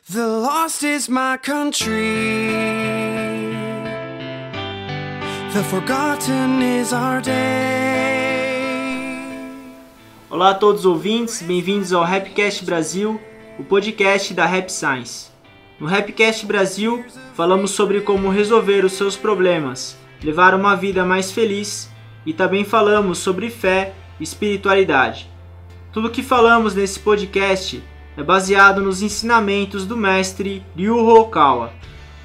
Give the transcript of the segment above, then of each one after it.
The lost is my country. The forgotten is our day. Olá a todos os ouvintes, bem-vindos ao Rapcast Brasil, o podcast da Rap Science. No Rapcast Brasil, falamos sobre como resolver os seus problemas, levar uma vida mais feliz e também falamos sobre fé e espiritualidade. Tudo que falamos nesse podcast é baseado nos ensinamentos do mestre Ryuho Okawa.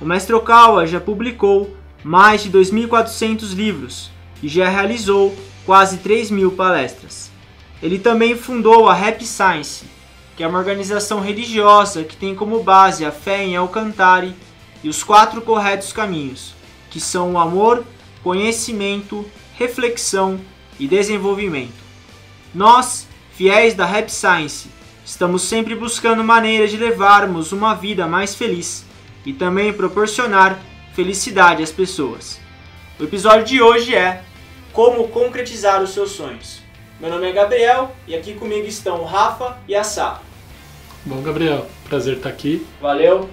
O mestre Okawa já publicou mais de 2.400 livros e já realizou quase 3 mil palestras. Ele também fundou a Rap Science, que é uma organização religiosa que tem como base a fé em Alcantari e os quatro corretos caminhos, que são o amor, conhecimento, reflexão e desenvolvimento. Nós, fiéis da Rap Science, estamos sempre buscando maneiras de levarmos uma vida mais feliz e também proporcionar felicidade às pessoas. O episódio de hoje é Como concretizar os seus sonhos. Meu nome é Gabriel e aqui comigo estão o Rafa e a Sá. Bom, Gabriel, prazer estar aqui. Valeu.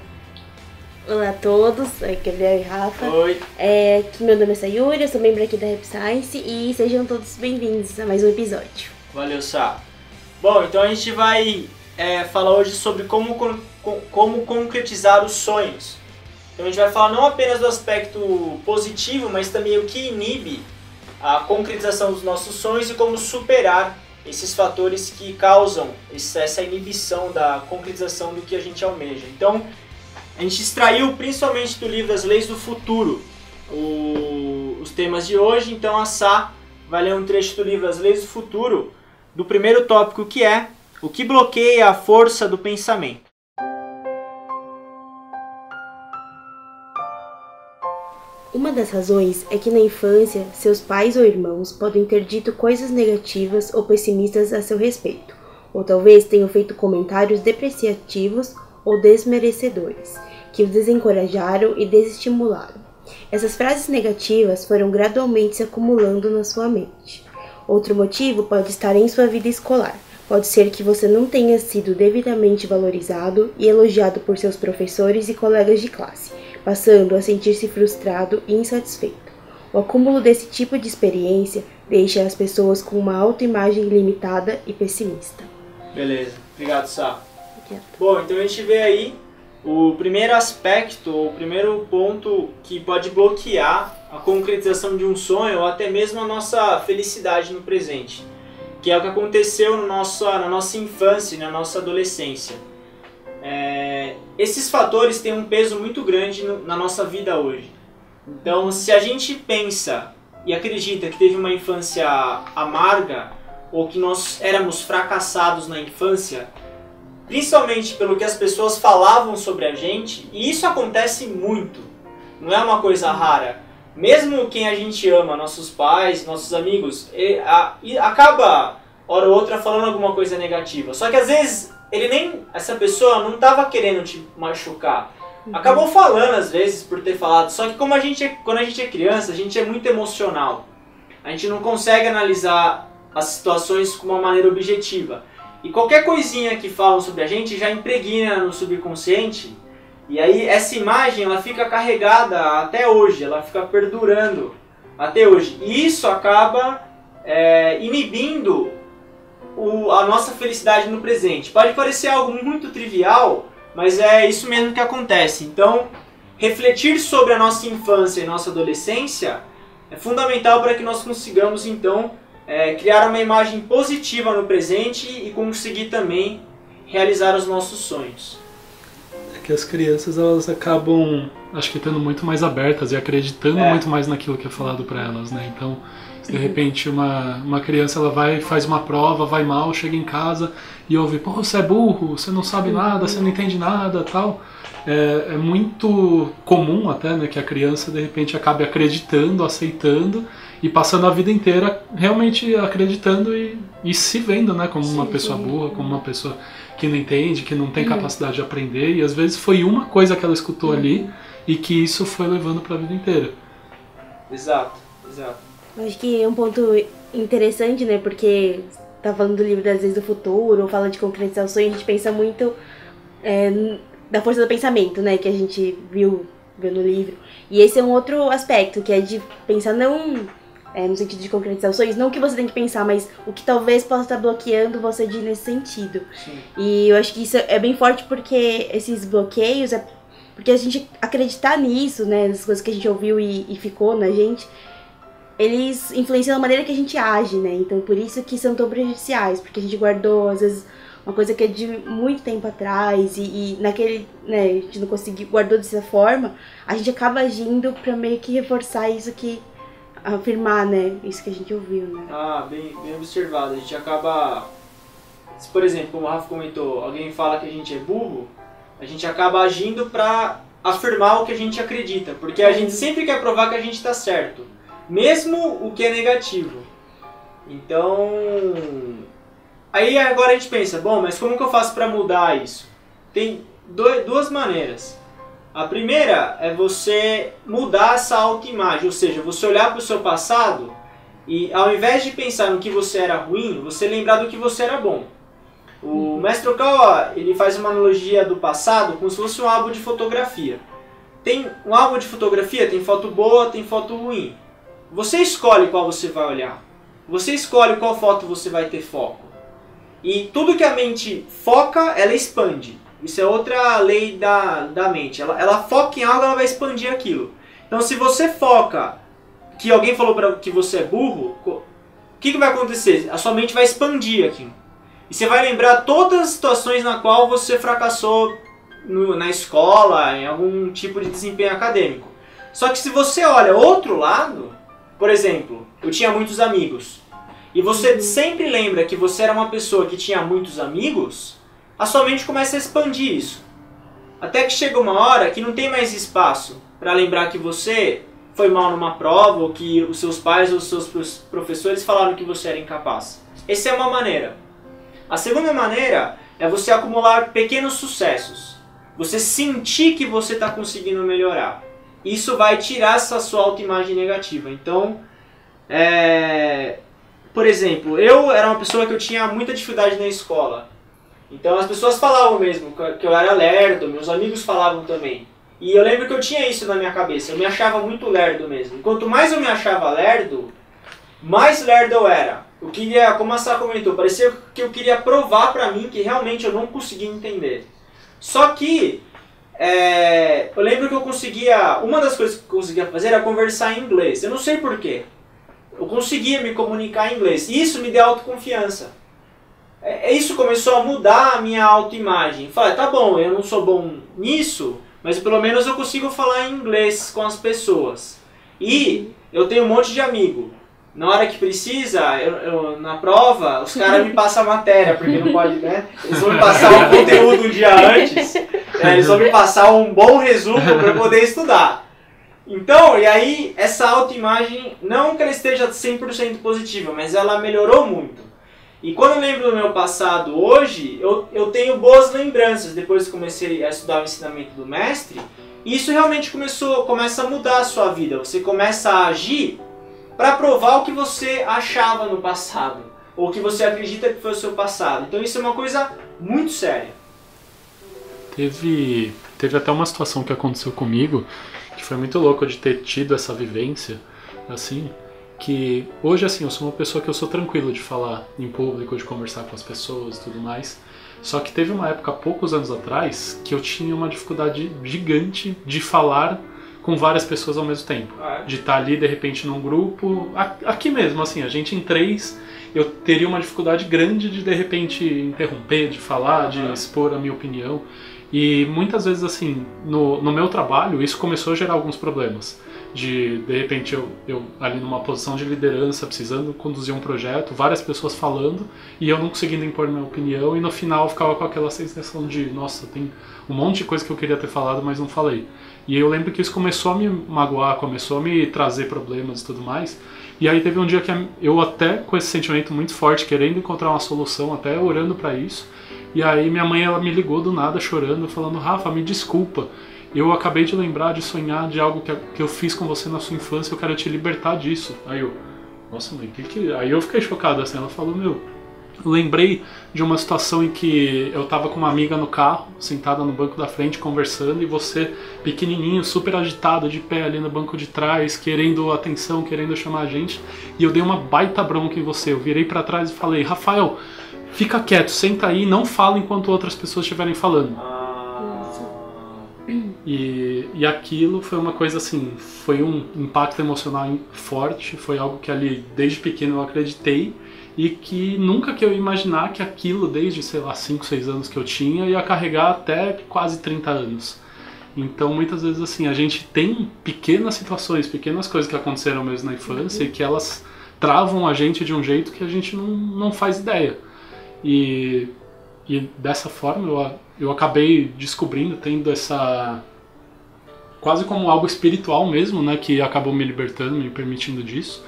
Olá a todos, é Gabriel e Rafa. Oi. É, que meu nome é Sayuri, eu sou membro aqui da Rap Science e sejam todos bem-vindos a mais um episódio. Valeu, Sá. Bom, então a gente vai é, falar hoje sobre como, como concretizar os sonhos. Então a gente vai falar não apenas do aspecto positivo, mas também o que inibe a concretização dos nossos sonhos e como superar esses fatores que causam essa inibição da concretização do que a gente almeja. Então, a gente extraiu principalmente do livro As Leis do Futuro o- os temas de hoje. Então, a Sá vai ler um trecho do livro As Leis do Futuro, do primeiro tópico que é o que bloqueia a força do pensamento. Uma das razões é que na infância seus pais ou irmãos podem ter dito coisas negativas ou pessimistas a seu respeito, ou talvez tenham feito comentários depreciativos ou desmerecedores, que o desencorajaram e desestimularam. Essas frases negativas foram gradualmente se acumulando na sua mente. Outro motivo pode estar em sua vida escolar. Pode ser que você não tenha sido devidamente valorizado e elogiado por seus professores e colegas de classe, passando a sentir-se frustrado e insatisfeito. O acúmulo desse tipo de experiência deixa as pessoas com uma autoimagem limitada e pessimista. Beleza, obrigado, Sá. Bom, então a gente vê aí o primeiro aspecto, o primeiro ponto que pode bloquear a concretização de um sonho ou até mesmo a nossa felicidade no presente, que é o que aconteceu no nosso, na nossa infância na nossa adolescência. É, esses fatores têm um peso muito grande no- na nossa vida hoje. Então, se a gente pensa e acredita que teve uma infância amarga ou que nós éramos fracassados na infância, principalmente pelo que as pessoas falavam sobre a gente, e isso acontece muito, não é uma coisa rara. Mesmo quem a gente ama, nossos pais, nossos amigos, e- a- acaba, hora ou outra, falando alguma coisa negativa. Só que às vezes, ele nem, essa pessoa não estava querendo te machucar. Acabou falando às vezes por ter falado, só que como a gente é, quando a gente é criança, a gente é muito emocional. A gente não consegue analisar as situações com uma maneira objetiva. E qualquer coisinha que falam sobre a gente já impregna no subconsciente. E aí essa imagem ela fica carregada até hoje, ela fica perdurando até hoje. E isso acaba é, inibindo o- a nossa felicidade no presente. Pode parecer algo muito trivial, mas é isso mesmo que acontece. Então, refletir sobre a nossa infância e nossa adolescência é fundamental para que nós consigamos então é, criar uma imagem positiva no presente e conseguir também realizar os nossos sonhos. É que as crianças elas acabam, acho que estando muito mais abertas e acreditando É. muito mais naquilo que é falado para elas, né? Então, se de repente uma, uma criança ela vai faz uma prova, vai mal, chega em casa e ouve, pô, você é burro, você não sabe nada, você não entende nada, tal. É, é muito comum até, né, que a criança de repente acabe acreditando, aceitando e passando a vida inteira realmente acreditando e, e se vendo, né, como uma Sim, pessoa sim. burra, como uma pessoa que não entende, que não tem capacidade de aprender, e às vezes foi uma coisa que ela escutou ali e que isso foi levando para a vida inteira. Exato, exato. Acho que é um ponto interessante, né? Porque tá falando do livro das vezes do futuro, ou fala de concretizar o sonho, a gente pensa muito é, da força do pensamento, né? Que a gente viu, viu no livro. E esse é um outro aspecto, que é de pensar não é, no sentido de concretizar os sonhos, não o que você tem que pensar, mas o que talvez possa estar bloqueando você de ir nesse sentido. Sim. E eu acho que isso é bem forte porque esses bloqueios é porque a gente acreditar nisso, né, nas coisas que a gente ouviu e, e ficou na gente, eles influenciam a maneira que a gente age, né? Então por isso que são tão prejudiciais, porque a gente guardou às vezes uma coisa que é de muito tempo atrás e, e naquele, né, a gente não conseguiu guardou dessa forma, a gente acaba agindo para meio que reforçar isso que afirmar, né? Isso que a gente ouviu, né? Ah, bem, bem observado. A gente acaba. Se, por exemplo, como o Rafa comentou, alguém fala que a gente é burro, a gente acaba agindo para afirmar o que a gente acredita. Porque a gente sempre quer provar que a gente está certo. Mesmo o que é negativo. Então. Aí agora a gente pensa, bom, mas como que eu faço para mudar isso? Tem duas maneiras. A primeira é você mudar essa autoimagem, ou seja, você olhar para o seu passado e ao invés de pensar no que você era ruim, você lembrar do que você era bom. O mestre Okawa, ele faz uma analogia do passado como se fosse um álbum de fotografia. Tem um álbum de fotografia, tem foto boa, tem foto ruim. Você escolhe qual você vai olhar. Você escolhe qual foto você vai ter foco. E tudo que a mente foca, ela expande. Isso é outra lei da, da mente. Ela, ela foca em algo, ela vai expandir aquilo. Então, se você foca que alguém falou para que você é burro, o que, que vai acontecer? A sua mente vai expandir aquilo. E você vai lembrar todas as situações na qual você fracassou no, na escola, em algum tipo de desempenho acadêmico. Só que se você olha outro lado, por exemplo, eu tinha muitos amigos, e você sempre lembra que você era uma pessoa que tinha muitos amigos, a sua mente começa a expandir isso. Até que chega uma hora que não tem mais espaço para lembrar que você foi mal numa prova ou que os seus pais ou os seus professores falaram que você era incapaz. Essa é uma maneira. A segunda maneira é você acumular pequenos sucessos. Você sentir que você está conseguindo melhorar. Isso vai tirar essa sua autoimagem negativa. Então, é... por exemplo, eu era uma pessoa que eu tinha muita dificuldade na escola. Então as pessoas falavam mesmo que eu era lerdo, meus amigos falavam também. E eu lembro que eu tinha isso na minha cabeça, eu me achava muito lerdo mesmo. Quanto mais eu me achava lerdo, mais lerdo eu era. Eu queria, como a Sá comentou, parecia que eu queria provar pra mim que realmente eu não conseguia entender. Só que é, eu lembro que eu conseguia. Uma das coisas que eu conseguia fazer era conversar em inglês. Eu não sei porquê. Eu conseguia me comunicar em inglês. E isso me deu autoconfiança. É, é, isso começou a mudar a minha autoimagem. Falei, tá bom, eu não sou bom nisso, mas pelo menos eu consigo falar inglês com as pessoas. E eu tenho um monte de amigo. Na hora que precisa, eu, eu na prova, os caras me passam a matéria, porque não pode, né? Eles vão me passar um conteúdo um dia antes, né? eles vão me passar um bom resumo para eu poder estudar. Então, e aí, essa autoimagem, não que ela esteja 100% positiva, mas ela melhorou muito. E quando eu lembro do meu passado hoje, eu, eu tenho boas lembranças depois que comecei a estudar o ensinamento do mestre. Isso realmente começou, começa a mudar a sua vida. Você começa a agir para provar o que você achava no passado, ou que você acredita que foi o seu passado. Então isso é uma coisa muito séria. Teve, teve até uma situação que aconteceu comigo que foi muito louco de ter tido essa vivência, assim, que hoje assim eu sou uma pessoa que eu sou tranquilo de falar em público, de conversar com as pessoas tudo mais. Só que teve uma época, poucos anos atrás, que eu tinha uma dificuldade gigante de falar com várias pessoas ao mesmo tempo. Ah, é? De estar ali, de repente, num grupo. Aqui mesmo, assim, a gente em três, eu teria uma dificuldade grande de, de repente, interromper, de falar, de expor a minha opinião. E muitas vezes, assim, no, no meu trabalho, isso começou a gerar alguns problemas de de repente eu, eu ali numa posição de liderança precisando conduzir um projeto várias pessoas falando e eu não conseguindo impor minha opinião e no final ficava com aquela sensação de nossa tem um monte de coisa que eu queria ter falado mas não falei. E eu lembro que isso começou a me magoar começou a me trazer problemas e tudo mais. E aí teve um dia que eu até com esse sentimento muito forte querendo encontrar uma solução até orando para isso e aí minha mãe ela me ligou do nada chorando falando Rafa me desculpa eu acabei de lembrar de sonhar de algo que, que eu fiz com você na sua infância, eu quero te libertar disso. Aí eu, nossa mãe, que que. Aí eu fiquei chocado assim, ela falou, meu, lembrei de uma situação em que eu estava com uma amiga no carro, sentada no banco da frente conversando e você pequenininho, super agitado de pé ali no banco de trás, querendo atenção, querendo chamar a gente, e eu dei uma baita bronca em você. Eu virei para trás e falei: "Rafael, fica quieto, senta aí, não fala enquanto outras pessoas estiverem falando". E, e aquilo foi uma coisa assim, foi um impacto emocional forte, foi algo que ali desde pequeno eu acreditei e que nunca que eu ia imaginar que aquilo desde, sei lá, 5, 6 anos que eu tinha ia carregar até quase 30 anos. Então muitas vezes assim, a gente tem pequenas situações, pequenas coisas que aconteceram mesmo na infância e que elas travam a gente de um jeito que a gente não, não faz ideia. E, e dessa forma eu, eu acabei descobrindo, tendo essa quase como algo espiritual mesmo, né, que acabou me libertando, me permitindo disso.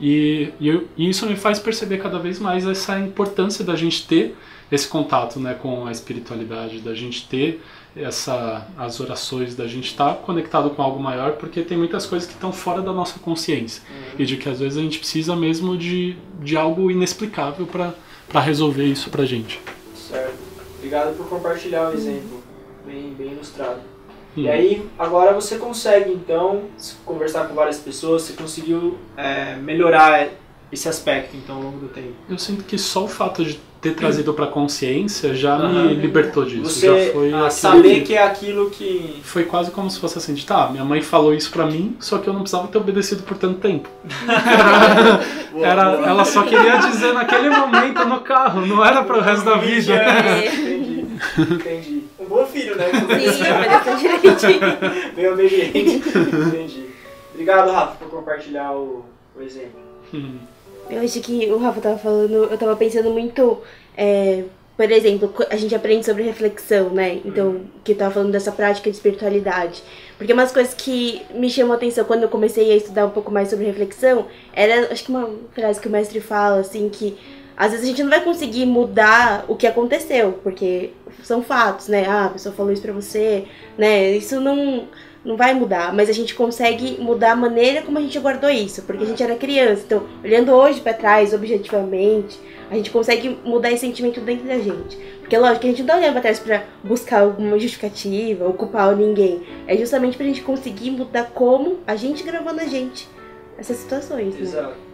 E, e, eu- e isso me faz perceber cada vez mais essa importância da gente ter esse contato, né, com a espiritualidade, da gente ter essa as orações, da gente estar conectado com algo maior, porque tem muitas coisas que estão fora da nossa consciência e de que às vezes a gente precisa mesmo de, de algo inexplicável para para resolver isso pra gente. certo. Obrigado por compartilhar o exemplo. Bem, bem ilustrado. E Hum. aí, agora você consegue, então, conversar com várias pessoas, você conseguiu é, melhorar esse aspecto, então, ao longo do tempo. Eu sinto que só o fato de ter trazido pra consciência já Aham. me libertou disso. Você já foi ah, saber que é aquilo que... Foi quase como se fosse assim, de tá, minha mãe falou isso pra mim, só que eu não precisava ter obedecido por tanto tempo. Boa, Era, boa. ela só queria dizer naquele momento no carro, não era pro resto da 20 vida. Entendi, entendi. Um bom filho, né? Sim, obedeceu direitinho. Bem obediente. Entendi. Obrigado, Rafa, por compartilhar o, o exemplo. Eu acho que o Rafa tava falando, eu tava pensando muito, é, por exemplo, a gente aprende sobre reflexão, né? Então, que eu tava falando dessa prática de espiritualidade. Porque umas coisas que me chamam a atenção quando eu comecei a estudar um pouco mais sobre reflexão, era, acho que uma frase que o mestre fala, assim, que às vezes a gente não vai conseguir mudar o que aconteceu, porque são fatos, né? Ah, a pessoa falou isso pra você, né? Isso não, não vai mudar, mas a gente consegue mudar a maneira como a gente guardou isso, porque a gente era criança. Então, olhando hoje pra trás, objetivamente, a gente consegue mudar esse sentimento dentro da gente. Porque, lógico, a gente não tá olhando pra trás pra buscar alguma justificativa ou culpar ninguém. É justamente pra gente conseguir mudar como a gente gravou na gente essas situações, né? Exato.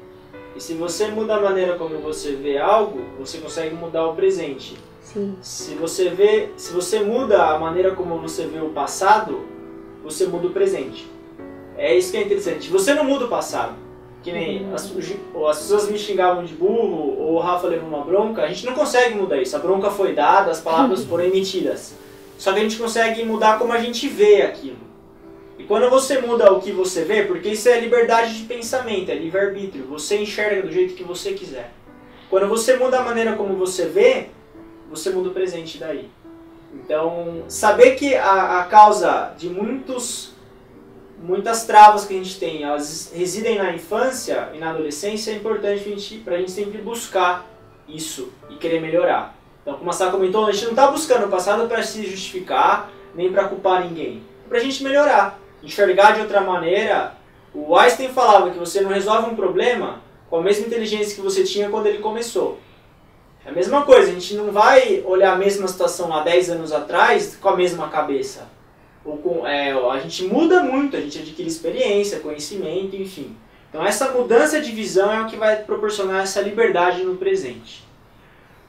E se você muda a maneira como você vê algo, você consegue mudar o presente. Sim. Se você vê, se você muda a maneira como você vê o passado, você muda o presente. É isso que é interessante. Você não muda o passado. Que nem as, ou as pessoas me xingavam de burro, ou o Rafa levou uma bronca, a gente não consegue mudar isso. A bronca foi dada, as palavras foram emitidas. Só que a gente consegue mudar como a gente vê aquilo. E quando você muda o que você vê, porque isso é liberdade de pensamento, é livre-arbítrio, você enxerga do jeito que você quiser. Quando você muda a maneira como você vê, você muda o presente daí. Então, saber que a, a causa de muitos muitas travas que a gente tem, elas residem na infância e na adolescência, é importante para gente, pra gente sempre buscar isso e querer melhorar. Então, como a Sá comentou, a gente não está buscando o passado para se justificar, nem para culpar ninguém. Para a gente melhorar, enxergar de outra maneira. O Einstein falava que você não resolve um problema com a mesma inteligência que você tinha quando ele começou. É a mesma coisa, a gente não vai olhar a mesma situação lá 10 anos atrás com a mesma cabeça. Ou com, é, a gente muda muito, a gente adquire experiência, conhecimento, enfim. Então essa mudança de visão é o que vai proporcionar essa liberdade no presente.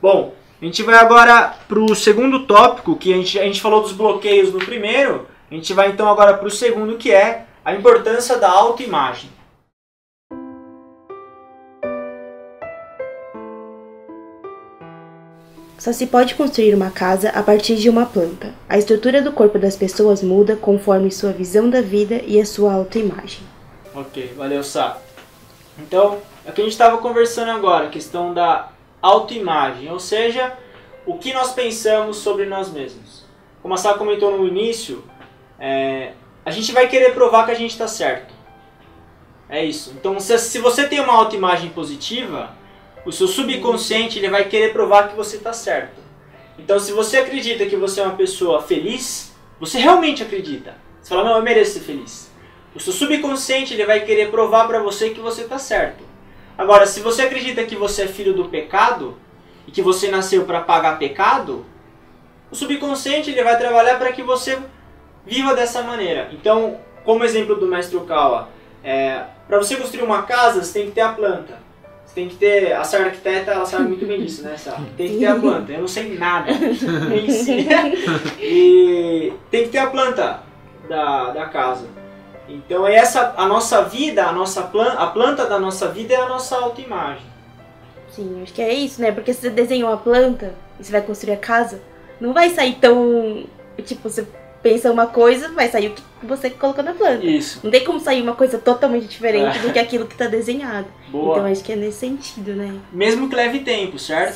Bom, a gente vai agora para o segundo tópico, que a gente, a gente falou dos bloqueios no primeiro, a gente vai então agora para o segundo, que é a importância da autoimagem. Só se pode construir uma casa a partir de uma planta. A estrutura do corpo das pessoas muda conforme sua visão da vida e a sua autoimagem. Ok, valeu, Sá. Então, é o que a gente estava conversando agora, a questão da autoimagem, ou seja, o que nós pensamos sobre nós mesmos. Como a Sá comentou no início, é, a gente vai querer provar que a gente está certo. É isso. Então, se, se você tem uma autoimagem positiva, o seu subconsciente ele vai querer provar que você está certo. Então, se você acredita que você é uma pessoa feliz, você realmente acredita. Você fala, não, eu mereço ser feliz. O seu subconsciente ele vai querer provar para você que você está certo. Agora, se você acredita que você é filho do pecado, e que você nasceu para pagar pecado, o subconsciente ele vai trabalhar para que você viva dessa maneira. Então, como exemplo do mestre Okawa, é, para você construir uma casa, você tem que ter a planta. Você tem que ter. A Sarah arquiteta, ela sabe muito bem disso, né, Sarah? Tem que ter a planta. Eu não sei nada em si. E tem que ter a planta da, da casa. Então, essa, a nossa vida, a nossa planta, a planta da nossa vida é a nossa autoimagem. Sim, acho que é isso, né? Porque se você desenha uma planta e você vai construir a casa, não vai sair tão. Tipo, você pensa uma coisa, vai sair o que você colocou na planta. Isso. Não tem como sair uma coisa totalmente diferente É. do que aquilo que tá desenhado. Boa. Então acho que é nesse sentido, né? Mesmo que leve tempo, certo?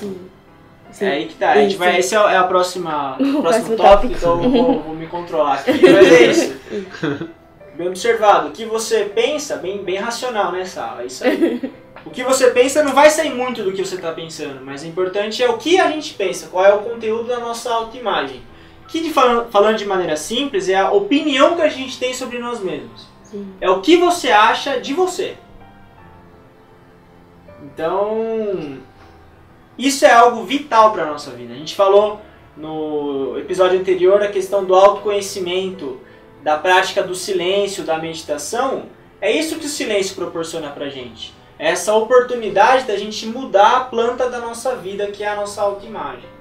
Sim. É aí que tá. A gente vai, esse é o- é a próxima, o próximo tópico, então eu vou, vou me controlar aqui. Mas é isso. Bem observado. O que você pensa, bem, bem racional, né, Sala? É isso aí. O que você pensa não vai sair muito do que você está pensando, mas o importante é o que a gente pensa, qual é o conteúdo da nossa autoimagem. Que, de, fal- falando de maneira simples, é a opinião que a gente tem sobre nós mesmos. Sim. É o que você acha de você. Então, isso é algo vital para a nossa vida. A gente falou no episódio anterior a questão do autoconhecimento, da prática do silêncio, da meditação. É isso que o silêncio proporciona para gente. É essa oportunidade da gente mudar a planta da nossa vida, que é a nossa autoimagem.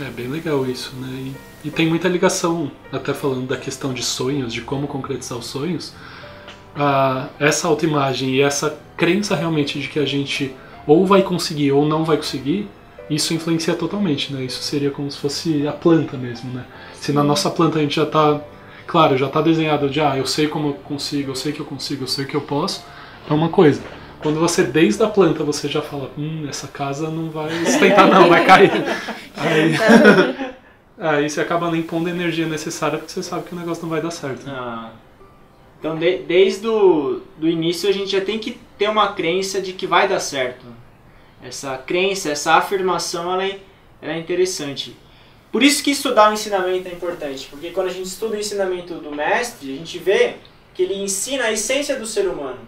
É bem legal isso, né? E, e tem muita ligação, até falando da questão de sonhos, de como concretizar os sonhos. Ah, essa autoimagem e essa crença realmente de que a gente ou vai conseguir ou não vai conseguir, isso influencia totalmente, né? Isso seria como se fosse a planta mesmo, né? Se na nossa planta a gente já tá, claro, já tá desenhado de, ah, eu sei como eu consigo, eu sei que eu consigo, eu sei que eu posso, é uma coisa. Quando você, desde a planta, você já fala, hum, essa casa não vai sustentar não, vai cair. Aí, aí você acaba nem pondo a energia necessária porque você sabe que o negócio não vai dar certo. Ah, Então, de- desde o do início, a gente já tem que ter uma crença de que vai dar certo. Essa crença, essa afirmação, ela é, ela é interessante. Por isso que estudar o ensinamento é importante, porque quando a gente estuda o ensinamento do mestre, a gente vê que ele ensina a essência do ser humano.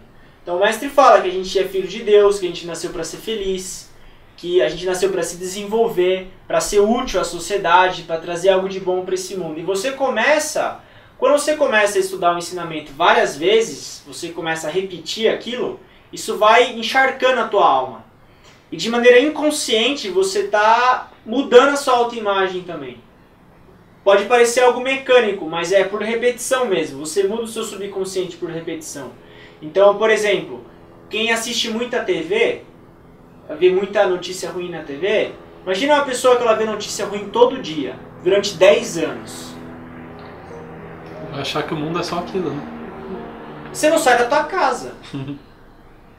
Então o mestre fala que a gente é filho de Deus, que a gente nasceu para ser feliz, que a gente nasceu para se desenvolver, para ser útil à sociedade, para trazer algo de bom para esse mundo. E você começa, quando você começa a estudar o ensinamento várias vezes, você começa a repetir aquilo, isso vai encharcando a tua alma. E de maneira inconsciente você está mudando a sua autoimagem também. Pode parecer algo mecânico, mas é por repetição mesmo. Você muda o seu subconsciente por repetição. Então, por exemplo, quem assiste muita TV, vê muita notícia ruim na TV, imagina uma pessoa que ela vê notícia ruim todo dia, durante 10 anos. Vai achar que o mundo é só aquilo, né? Você não sai da tua casa.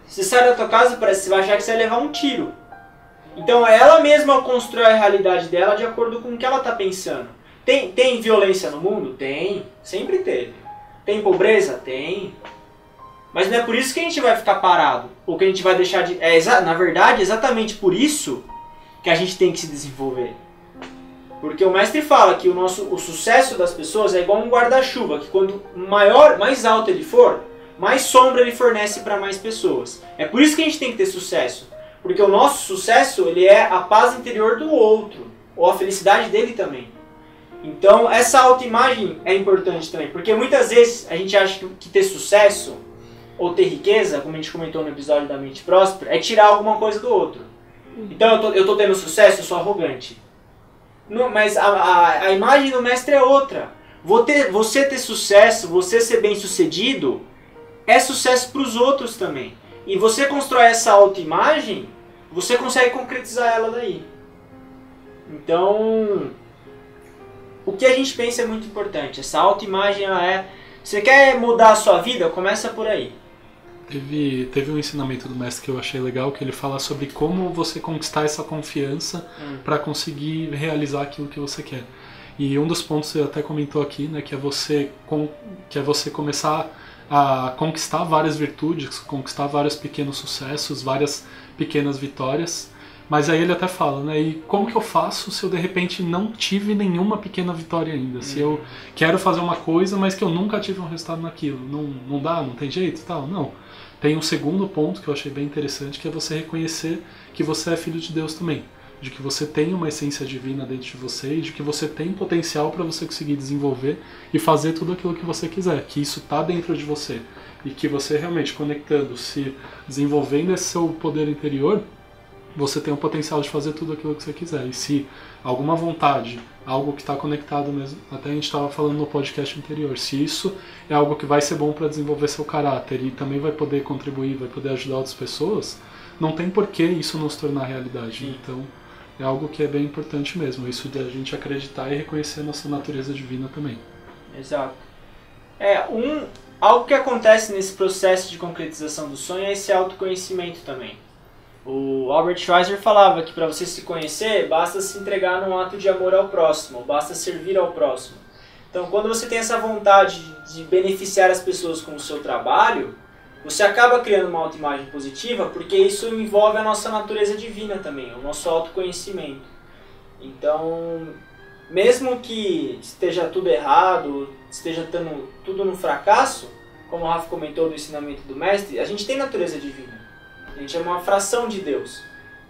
Você sai da tua casa, parece que você vai achar que você vai levar um tiro. Então ela mesma constrói a realidade dela de acordo com o que ela está pensando. Tem, tem violência no mundo? Tem. Sempre teve. Tem pobreza? Tem. Mas não é por isso que a gente vai ficar parado. Ou que a gente vai deixar de. É, na verdade, exatamente por isso que a gente tem que se desenvolver. Porque o mestre fala que o nosso o sucesso das pessoas é igual um guarda-chuva, que quanto maior, mais alto ele for, mais sombra ele fornece para mais pessoas. É por isso que a gente tem que ter sucesso. Porque o nosso sucesso, ele é a paz interior do outro, ou a felicidade dele também. Então, essa autoimagem é importante também, porque muitas vezes a gente acha que ter sucesso ou ter riqueza, como a gente comentou no episódio da mente próspera, é tirar alguma coisa do outro. Então, eu tô, eu tô tendo sucesso, eu sou arrogante. Não, mas a, a, a imagem do mestre é outra. Vou ter- você ter sucesso, você ser bem sucedido, é sucesso para os outros também. E você constrói essa autoimagem, você consegue concretizar ela daí. Então, o que a gente pensa é muito importante. Essa autoimagem, ela é. Você quer mudar a sua vida? Começa por aí. Teve, teve um ensinamento do mestre que eu achei legal, que ele fala sobre como você conquistar essa confiança Hum. para conseguir realizar aquilo que você quer. E um dos pontos você até comentou aqui, né, que é você com, que é você começar a conquistar várias virtudes, conquistar vários pequenos sucessos, várias pequenas vitórias, Mas aí ele até fala, né? E como que eu faço se eu de repente não tive nenhuma pequena vitória ainda? Se eu quero fazer uma coisa, mas que eu nunca tive um resultado naquilo. Não, não dá, não tem jeito tal? Não. Tem um segundo ponto que eu achei bem interessante, que é você reconhecer que você é filho de Deus também. De que você tem uma essência divina dentro de você e de que você tem potencial para você conseguir desenvolver e fazer tudo aquilo que você quiser. Que isso está dentro de você. E que você realmente conectando, se desenvolvendo esse seu poder interior, você tem o potencial de fazer tudo aquilo que você quiser. E se alguma vontade, algo que está conectado mesmo, até a gente estava falando no podcast anterior, se isso é algo que vai ser bom para desenvolver seu caráter e também vai poder contribuir, vai poder ajudar outras pessoas, não tem por que isso não se tornar realidade. Sim. Então é algo que é bem importante mesmo, isso de a gente acreditar e reconhecer a nossa natureza divina também. Exato. É, um, algo que acontece nesse processo de concretização do sonho é esse autoconhecimento também. O Albert Schweitzer falava que para você se conhecer, basta se entregar num ato de amor ao próximo, basta servir ao próximo. Então, quando você tem essa vontade de beneficiar as pessoas com o seu trabalho, você acaba criando uma autoimagem positiva, porque isso envolve a nossa natureza divina também, o nosso autoconhecimento. Então, mesmo que esteja tudo errado, esteja tendo tudo no fracasso, como o Rafa comentou do ensinamento do mestre, a gente tem natureza divina. A gente é uma fração de Deus.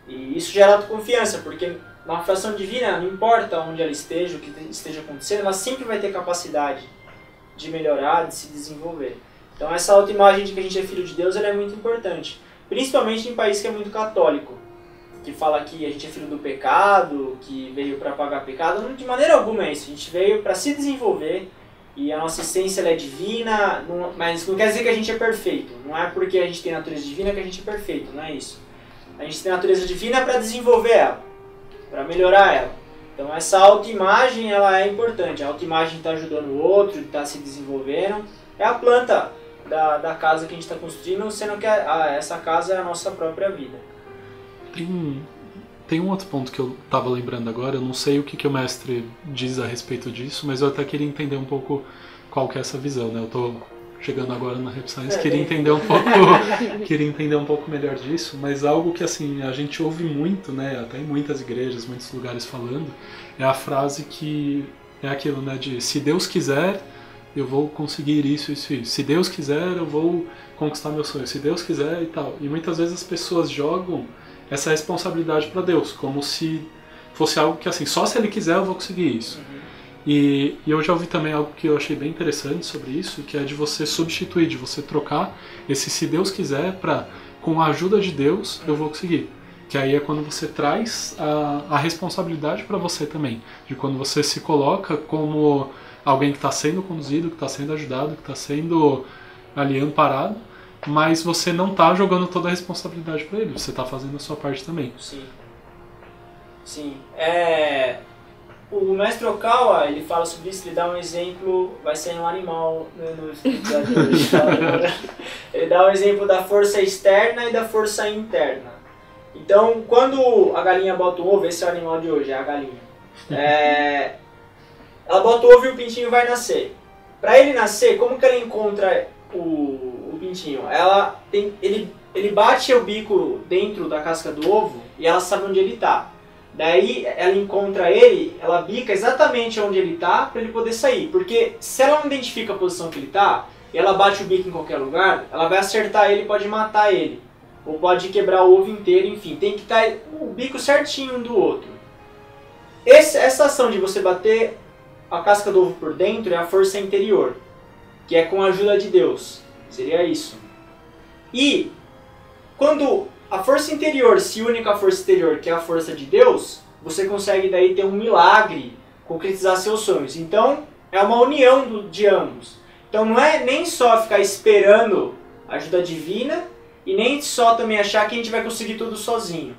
E isso gera autoconfiança, porque uma fração divina, não importa onde ela esteja, o que esteja acontecendo, ela sempre vai ter capacidade de melhorar, de se desenvolver. Então essa autoimagem de que a gente é filho de Deus é muito importante. Principalmente em país que é muito católico. Que fala que a gente é filho do pecado, que veio para pagar pecado. De maneira alguma é isso. A gente veio para se desenvolver, e a nossa essência é divina, não, mas não quer dizer que a gente é perfeito. Não é porque a gente tem natureza divina que a gente é perfeito, não é isso. A gente tem natureza divina para desenvolver ela, para melhorar ela. Então essa autoimagem ela é importante. A autoimagem está ajudando o outro, está se desenvolvendo. É a planta da, da casa que a gente está construindo, sendo que a, a, essa casa é a nossa própria vida. Tem um outro ponto que eu estava lembrando agora, eu não sei o que, que o mestre diz a respeito disso, mas eu até queria entender um pouco qual que é essa visão, né? Eu estou chegando agora na Rap Science, queria entender um pouco, queria entender um pouco melhor disso, mas algo que assim a gente ouve muito, né, até em muitas igrejas, muitos lugares falando, é a frase que é aquilo, né, de se Deus quiser, eu vou conseguir isso, isso, isso. Se Deus quiser, eu vou conquistar meu sonho. Se Deus quiser e tal. E muitas vezes as pessoas jogam essa responsabilidade para Deus, como se fosse algo que assim, só se Ele quiser eu vou conseguir isso. Uhum. E, e, eu já ouvi também algo que eu achei bem interessante sobre isso, que é de você substituir, de você trocar esse se Deus quiser para com a ajuda de Deus eu vou conseguir. Que aí é quando você traz a, a responsabilidade para você também, de quando você se coloca como alguém que está sendo conduzido, que está sendo ajudado, que está sendo ali amparado mas você não tá jogando toda a responsabilidade para ele, você tá fazendo a sua parte também. Sim. Sim. É... O mestre Okawa, ele fala sobre isso, ele dá um exemplo, vai ser um animal no, no Ele dá um exemplo da força externa e da força interna. Então, quando a galinha bota o ovo, esse é o animal de hoje, é a galinha. É... Ela bota o ovo e o pintinho vai nascer. Para ele nascer, como que ela encontra o, pintinho, ela tem, ele, ele bate o bico dentro da casca do ovo e ela sabe onde ele está. Daí ela encontra ele, ela bica exatamente onde ele está para ele poder sair. Porque se ela não identifica a posição que ele está, e ela bate o bico em qualquer lugar, ela vai acertar ele e pode matar ele. Ou pode quebrar o ovo inteiro, enfim. Tem que estar tá o bico certinho um do outro. Esse, essa ação de você bater a casca do ovo por dentro é a força interior, que é com a ajuda de Deus. Seria isso. E quando a força interior se une com a força exterior, que é a força de Deus, você consegue daí ter um milagre, concretizar seus sonhos. Então, é uma união de ambos. Então, não é nem só ficar esperando ajuda divina e nem só também achar que a gente vai conseguir tudo sozinho.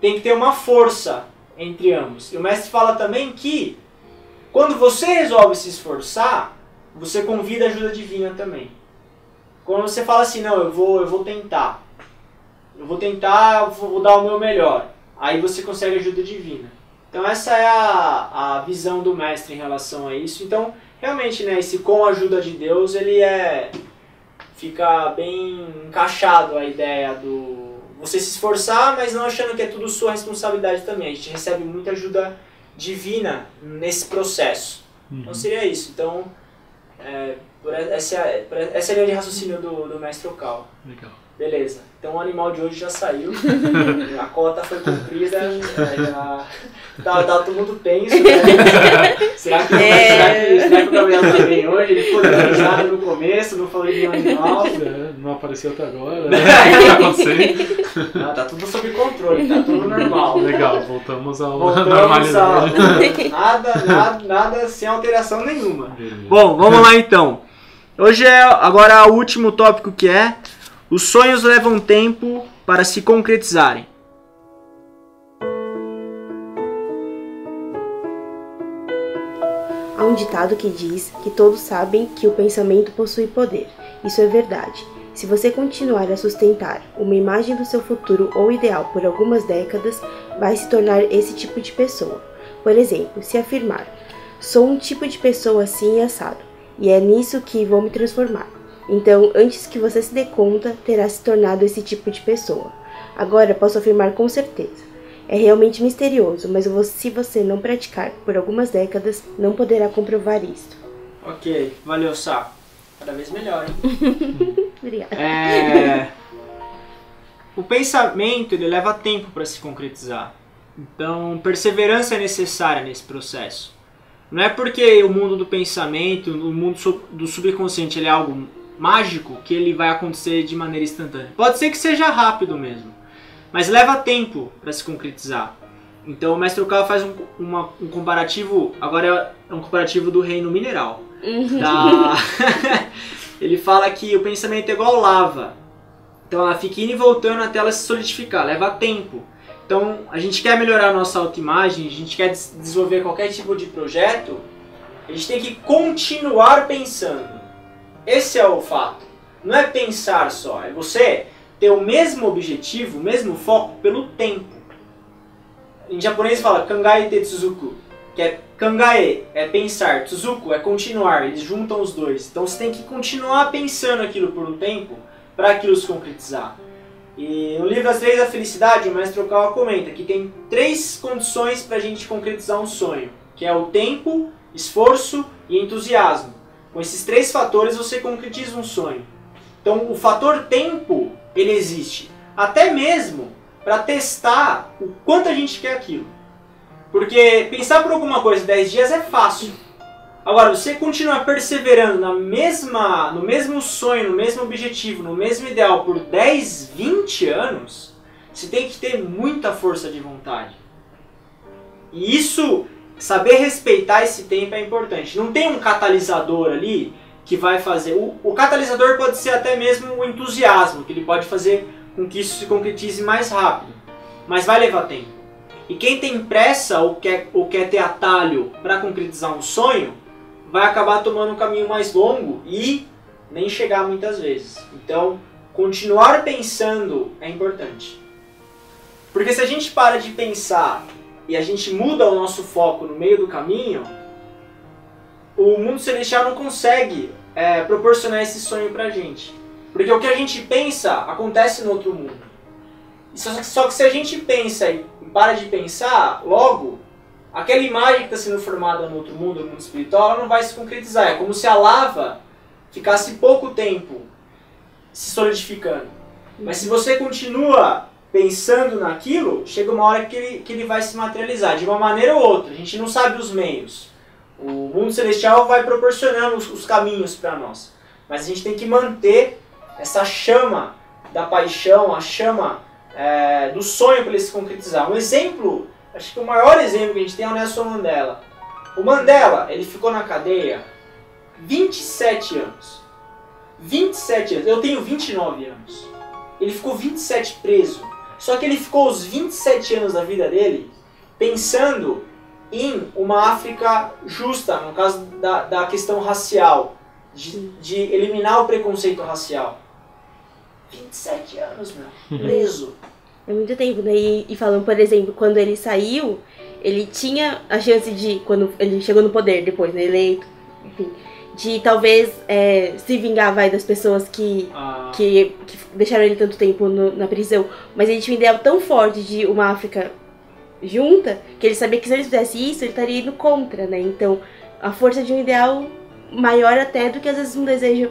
Tem que ter uma força entre ambos. E o mestre fala também que quando você resolve se esforçar, você convida a ajuda divina também. Quando você fala assim, não, eu vou, eu vou tentar. Eu vou tentar, eu vou dar o meu melhor. Aí você consegue ajuda divina. Então essa é a, a visão do mestre em relação a isso. Então, realmente, né, esse com a ajuda de Deus, ele é fica bem encaixado a ideia do, você se esforçar, mas não achando que é tudo sua responsabilidade também. A gente recebe muita ajuda divina nesse processo. Então seria isso. Então, é, por essa, por essa é a linha de raciocínio do, do mestre Ocal. Legal. Beleza. Então o animal de hoje já saiu. a cota foi cumprida. é, já, tá, tá todo mundo tenso. Né? Será, que, É. será, que, será que o Gabriel tá bem hoje? Ele ficou no começo, não falou de nenhum animal. É, não apareceu até agora. Né? O que tá acontecendo? Não, tá tudo sob controle, tá tudo normal. Legal, voltamos ao Voltamos normalidade. a nada, nada, nada sem alteração nenhuma. Beleza. Bom, vamos lá então. Hoje é agora o último tópico que é os sonhos levam tempo para se concretizarem. Há um ditado que diz que todos sabem que o pensamento possui poder. Isso é verdade. Se você continuar a sustentar uma imagem do seu futuro ou ideal por algumas décadas, vai se tornar esse tipo de pessoa. Por exemplo, se afirmar: sou um tipo de pessoa assim e assado, e é nisso que vou me transformar. Então, antes que você se dê conta, terá se tornado esse tipo de pessoa. Agora posso afirmar com certeza. É realmente misterioso, mas se você não praticar por algumas décadas, não poderá comprovar isto. Ok, valeu, Sá. Cada vez melhor, hein? Obrigada. É... O pensamento ele leva tempo para se concretizar. Então, perseverança é necessária nesse processo. Não é porque o mundo do pensamento, o mundo do subconsciente, ele é algo mágico que ele vai acontecer de maneira instantânea. Pode ser que seja rápido mesmo, mas leva tempo para se concretizar. Então, o mestre Okawa faz um, uma- um comparativo, agora é um comparativo do reino mineral. Da- ele fala que o pensamento é igual lava. Então ela fica indo e voltando até ela se solidificar, leva tempo. Então a gente quer melhorar a nossa autoimagem, a gente quer des- desenvolver qualquer tipo de projeto, a gente tem que continuar pensando. Esse é o fato. Não é pensar só, é você ter o mesmo objetivo, o mesmo foco pelo tempo. Em japonês fala kangai tetsuzuku, que é kangae é pensar, tsuzuku é continuar, eles juntam os dois. Então você tem que continuar pensando aquilo por um tempo para aquilo se concretizar. E no livro As Três da Felicidade, o mestre Okawa comenta que tem três condições para a gente concretizar um sonho, que é o tempo, esforço e entusiasmo. Com esses três fatores você concretiza um sonho. Então o fator tempo, ele existe. Até mesmo para testar o quanto a gente quer aquilo. Porque pensar por alguma coisa em 10 dias é fácil. Agora, você continuar perseverando na mesma, no mesmo sonho, no mesmo objetivo, no mesmo ideal por 10, 20 anos, você tem que ter muita força de vontade. E isso, saber respeitar esse tempo é importante. Não tem um catalisador ali que vai fazer. O, o catalisador pode ser até mesmo o entusiasmo, que ele pode fazer com que isso se concretize mais rápido. Mas vai levar tempo. E quem tem pressa ou quer, ou quer ter atalho para concretizar um sonho, vai acabar tomando um caminho mais longo e nem chegar muitas vezes. Então, continuar pensando é importante. Porque se a gente para de pensar e a gente muda o nosso foco no meio do caminho, o mundo celestial não consegue é, proporcionar esse sonho pra gente. Porque o que a gente pensa acontece no outro mundo. Só, só que se a gente pensa e para de pensar, logo, aquela imagem que está sendo formada no outro mundo, no mundo espiritual, ela não vai se concretizar. É como se a lava ficasse pouco tempo se solidificando. Mas se você continua pensando naquilo, chega uma hora que ele, que ele vai se materializar, de uma maneira ou outra. A gente não sabe os meios. O mundo celestial vai proporcionando os, os caminhos para nós. Mas a gente tem que manter essa chama da paixão, a chama é, do sonho para ele se concretizar. Um exemplo, acho que o maior exemplo que a gente tem é o Nelson Mandela. O Mandela, ele ficou na cadeia 27 anos. 27 anos. Eu tenho 29 anos. Ele ficou 27 preso. Só que ele ficou os 27 anos da vida dele pensando em uma África justa, no caso da, da questão racial, de, de eliminar o preconceito racial. 27 anos, meu, preso. É muito tempo, né? E, e falando, por exemplo, quando ele saiu, ele tinha a chance de, quando ele chegou no poder depois, né, eleito, enfim, de talvez é, se vingar vai das pessoas que, Ah, que, que deixaram ele tanto tempo no- na prisão. Mas ele tinha um ideal tão forte de uma África junta que ele sabia que se ele fizesse isso, ele estaria indo contra, né? Então, a força de um ideal maior até do que às vezes um desejo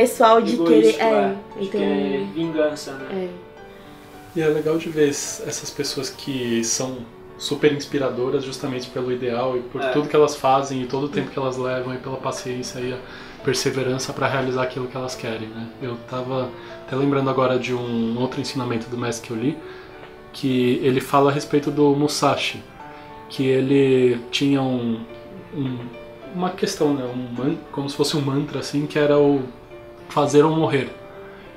pessoal de egoísta, querer. é, É, de então. querer vingança, né? É. E é legal de ver es- essas pessoas que são super inspiradoras justamente pelo ideal e por É. tudo que elas fazem e todo o tempo que elas levam e pela paciência e a perseverança para realizar aquilo que elas querem, né? Eu tava até lembrando agora de um outro ensinamento do mestre que eu li, que ele fala a respeito do Musashi, que ele tinha um, um- uma questão, né, um como se fosse um mantra assim, que era o fazer ou morrer,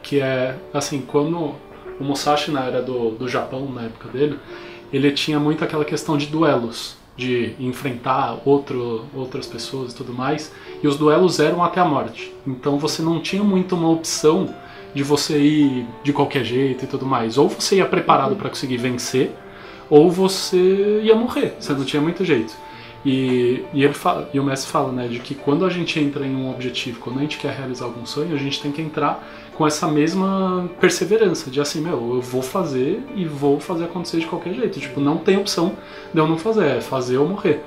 que é assim, quando o Musashi na era do, do Japão, na época dele, ele tinha muito aquela questão de duelos, de enfrentar outro, outras pessoas e tudo mais, e os duelos eram até a morte. Então você não tinha muito uma opção de você ir de qualquer jeito e tudo mais. Ou você ia preparado para conseguir vencer, ou você ia morrer. Você não tinha muito jeito. E, e, ele fala, e o mestre fala, né, de que quando a gente entra em um objetivo, quando a gente quer realizar algum sonho, a gente tem que entrar com essa mesma perseverança, de assim, meu, eu vou fazer e vou fazer acontecer de qualquer jeito. Tipo, não tem opção de eu não fazer, é fazer ou morrer.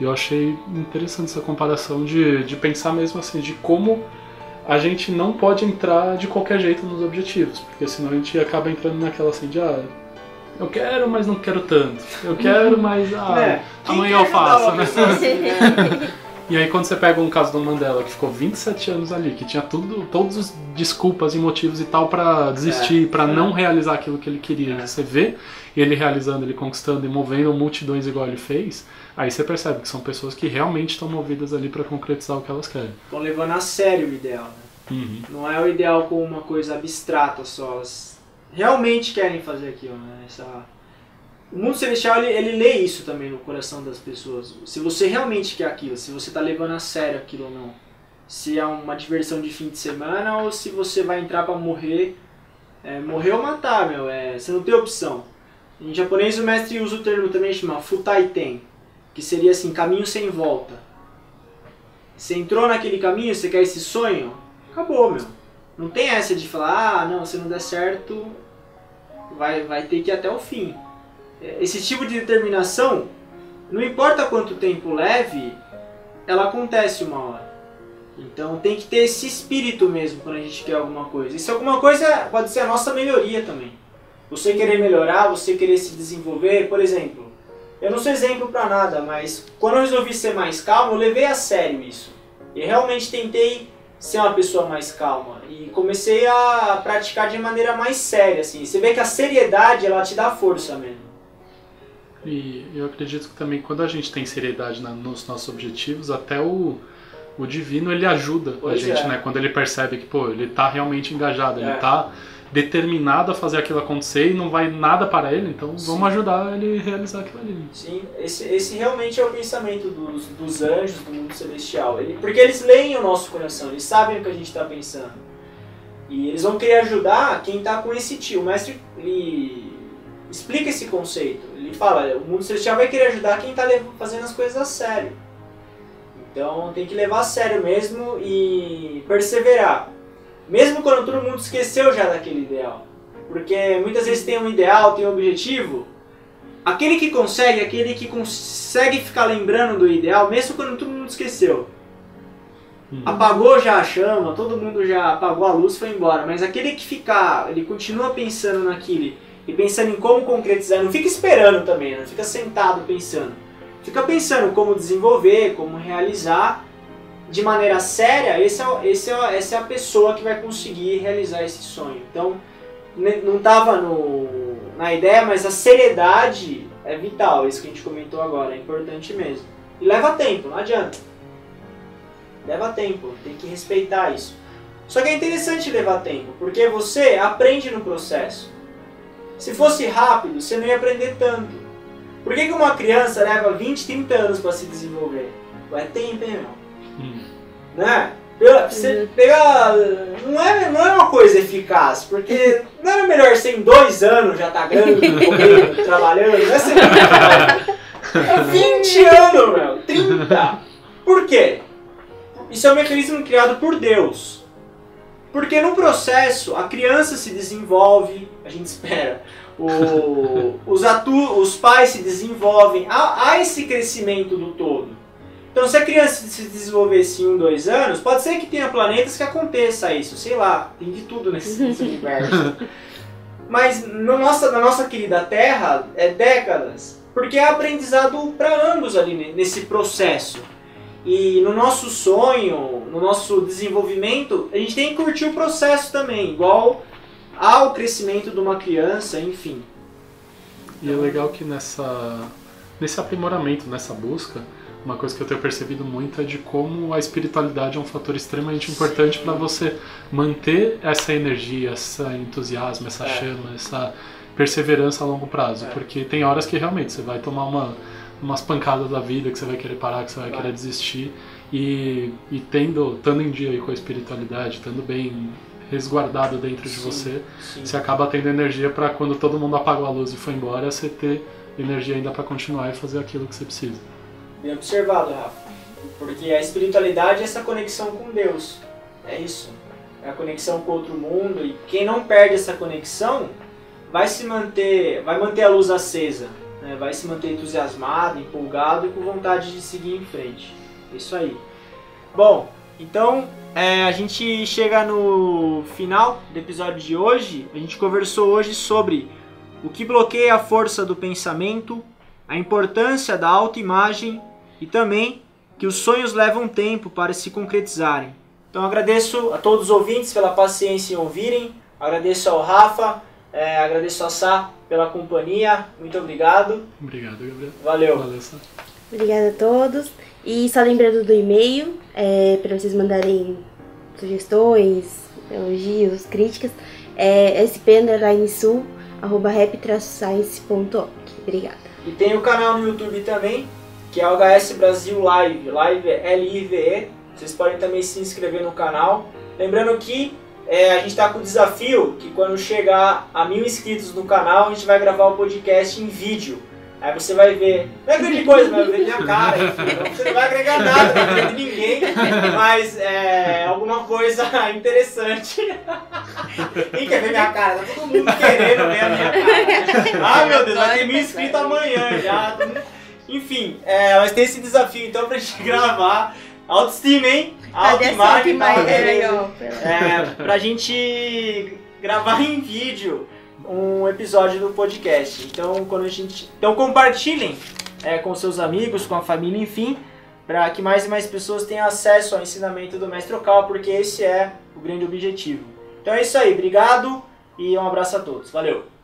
E eu achei interessante essa comparação de, de pensar mesmo assim, de como a gente não pode entrar de qualquer jeito nos objetivos, porque senão a gente acaba entrando naquela assim de, ah, eu quero, mas não quero tanto. Eu quero, mas ah, É, amanhã quer eu faço, né? né? E aí quando você pega um caso do Mandela que ficou 27 anos ali, que tinha tudo, todos os desculpas e motivos e tal pra desistir, É, pra é. não realizar aquilo que ele queria. É. Você vê ele realizando, ele conquistando e movendo multidões igual ele fez, aí você percebe que são pessoas que realmente estão movidas ali pra concretizar o que elas querem. Estão levando a sério o ideal, né? Uhum. Não é o ideal como uma coisa abstrata só. Elas realmente querem fazer aquilo, né? Essa... O mundo celestial, ele, ele lê isso também no coração das pessoas. Se você realmente quer aquilo, se você está levando a sério aquilo ou não. Se é uma diversão de fim de semana ou se você vai entrar para morrer. É, morrer ou matar, meu. É, você não tem opção. Em japonês o mestre usa o termo também, chama futaiten. Que seria assim, caminho sem volta. Você entrou naquele caminho, você quer esse sonho? Acabou, meu. Não tem essa de falar, ah, não, se não der certo, vai, vai ter que ir até o fim. É, Esse tipo de determinação, não importa quanto tempo leve, ela acontece uma hora. Então tem que ter esse espírito mesmo quando a gente quer alguma coisa. E se alguma coisa pode ser a nossa melhoria também. Você querer melhorar, você querer se desenvolver, por exemplo. Eu não sou exemplo pra nada, mas quando eu resolvi ser mais calmo, eu levei a sério isso. E realmente tentei ser uma pessoa mais calma e comecei a praticar de maneira mais séria assim. Você vê que a seriedade ela te dá força mesmo. E eu acredito que também quando a gente tem seriedade na- nos nossos objetivos, até o, o divino ele ajuda a Pois gente, é. né? Quando ele percebe que, pô, ele tá realmente engajado, ele É. tá determinado a fazer aquilo acontecer e não vai nada para ele, então Sim. vamos ajudar ele a realizar aquilo ali. Sim, esse, esse realmente é o pensamento dos, dos anjos do mundo celestial. Ele, porque eles leem o nosso coração, eles sabem o que a gente está pensando. E eles vão querer ajudar quem está com esse tio. O mestre ele explica esse conceito. Ele fala, "Olha, o mundo celestial vai querer ajudar quem está fazendo as coisas a sério. Então tem que levar a sério mesmo e perseverar. Mesmo quando todo mundo esqueceu já daquele ideal. Porque muitas vezes tem um ideal, tem um objetivo, Aquele que consegue, aquele que consegue ficar lembrando do ideal, mesmo quando todo mundo esqueceu. Uhum. Apagou já a chama, todo mundo já apagou a luz, foi embora. Mas aquele que ficar, ele continua pensando naquilo e pensando em como concretizar, não fica esperando também, não fica sentado pensando. Fica pensando como desenvolver, como realizar de maneira séria, esse é, esse é, essa é a pessoa que vai conseguir realizar esse sonho. Então, não estava na ideia, mas a seriedade é vital, isso que a gente comentou agora, é importante mesmo. E leva tempo, não adianta. Leva tempo, tem que respeitar isso. Só que é interessante levar tempo, porque você aprende no processo. Se fosse rápido, você não ia aprender tanto. Por que, que uma criança leva 20, 30 anos para se desenvolver? É tempo, hein? Uhum. né? Pela- Você pegar. Não é, não é uma coisa eficaz, porque não era melhor ser em dois anos já tá grande, correndo, trabalhando, não é ser É 20 anos, meu, 30. Por quê? isso é um mecanismo criado por Deus. Porque no processo a criança se desenvolve, a gente espera, o, os, atu, os pais se desenvolvem, há, há esse crescimento do todo. Então, se a criança se desenvolvesse em um, dois anos, pode ser que tenha planetas que aconteça isso, sei lá, tem de tudo nesse, nesse universo. Mas no nossa, na nossa querida Terra, é décadas. Porque é aprendizado para ambos ali nesse processo. E no nosso sonho, no nosso desenvolvimento, a gente tem que curtir o processo também, igual ao crescimento de uma criança, enfim. E é legal que nessa, nesse aprimoramento, nessa busca, uma coisa que eu tenho percebido muito é de como a espiritualidade é um fator extremamente importante para você manter essa energia, esse entusiasmo, essa é. chama, essa perseverança a longo prazo. É. Porque tem horas que realmente você vai tomar uma, umas pancadas da vida, que você vai querer parar, que você vai, querer desistir. E, e tendo, estando em dia aí com a espiritualidade, estando bem resguardado dentro de você, sim. você acaba tendo energia para quando todo mundo apagou a luz e foi embora, você ter energia ainda para continuar e fazer aquilo que você precisa. Bem observado, Rafa. Porque a espiritualidade é essa conexão com Deus. É isso. É a conexão com outro mundo. E quem não perde essa conexão vai se manter, vai manter a luz acesa. Né? Vai se manter entusiasmado, empolgado e com vontade de seguir em frente. Isso aí. Bom, então é, a gente chega no final do episódio de hoje. A gente conversou hoje sobre o que bloqueia a força do pensamento, a importância da autoimagem e também que os sonhos levam tempo para se concretizarem. Então agradeço a todos os ouvintes pela paciência em ouvirem, agradeço ao Rafa, é, agradeço a Sá pela companhia, muito obrigado. Obrigado, Gabriel. Valeu. Valeu, Sá. Obrigada a todos. E só lembrando do e-mail, é, para vocês mandarem sugestões, elogios, críticas, é sp_sul@rap-science.org. Obrigada. E tem o canal no YouTube também, que é o HS Brasil Live, Live L-I-V-E. Vocês podem também se inscrever no canal. Lembrando que é, a gente está com o desafio que quando chegar a mil inscritos no canal, a gente vai gravar o podcast em vídeo. Aí você vai ver, não é grande coisa, vai ver minha cara, enfim, você não vai agregar nada na vida de ninguém, mas é alguma coisa interessante. Quem quer ver minha cara? Tá todo mundo querendo ver a minha cara. Ah, meu Deus, vai ter mil inscritos amanhã já. Enfim, é, mas tem esse desafio então pra gente gravar. Autoestima, hein? Autoimagem, tá, é legal. É, pra gente gravar em vídeo um episódio do podcast. Então, quando a gente, então compartilhem é, com seus amigos, com a família, enfim, para que mais e mais pessoas tenham acesso ao ensinamento do Mestre Ocal, porque esse é o grande objetivo. Então é isso aí, obrigado e um abraço a todos. Valeu!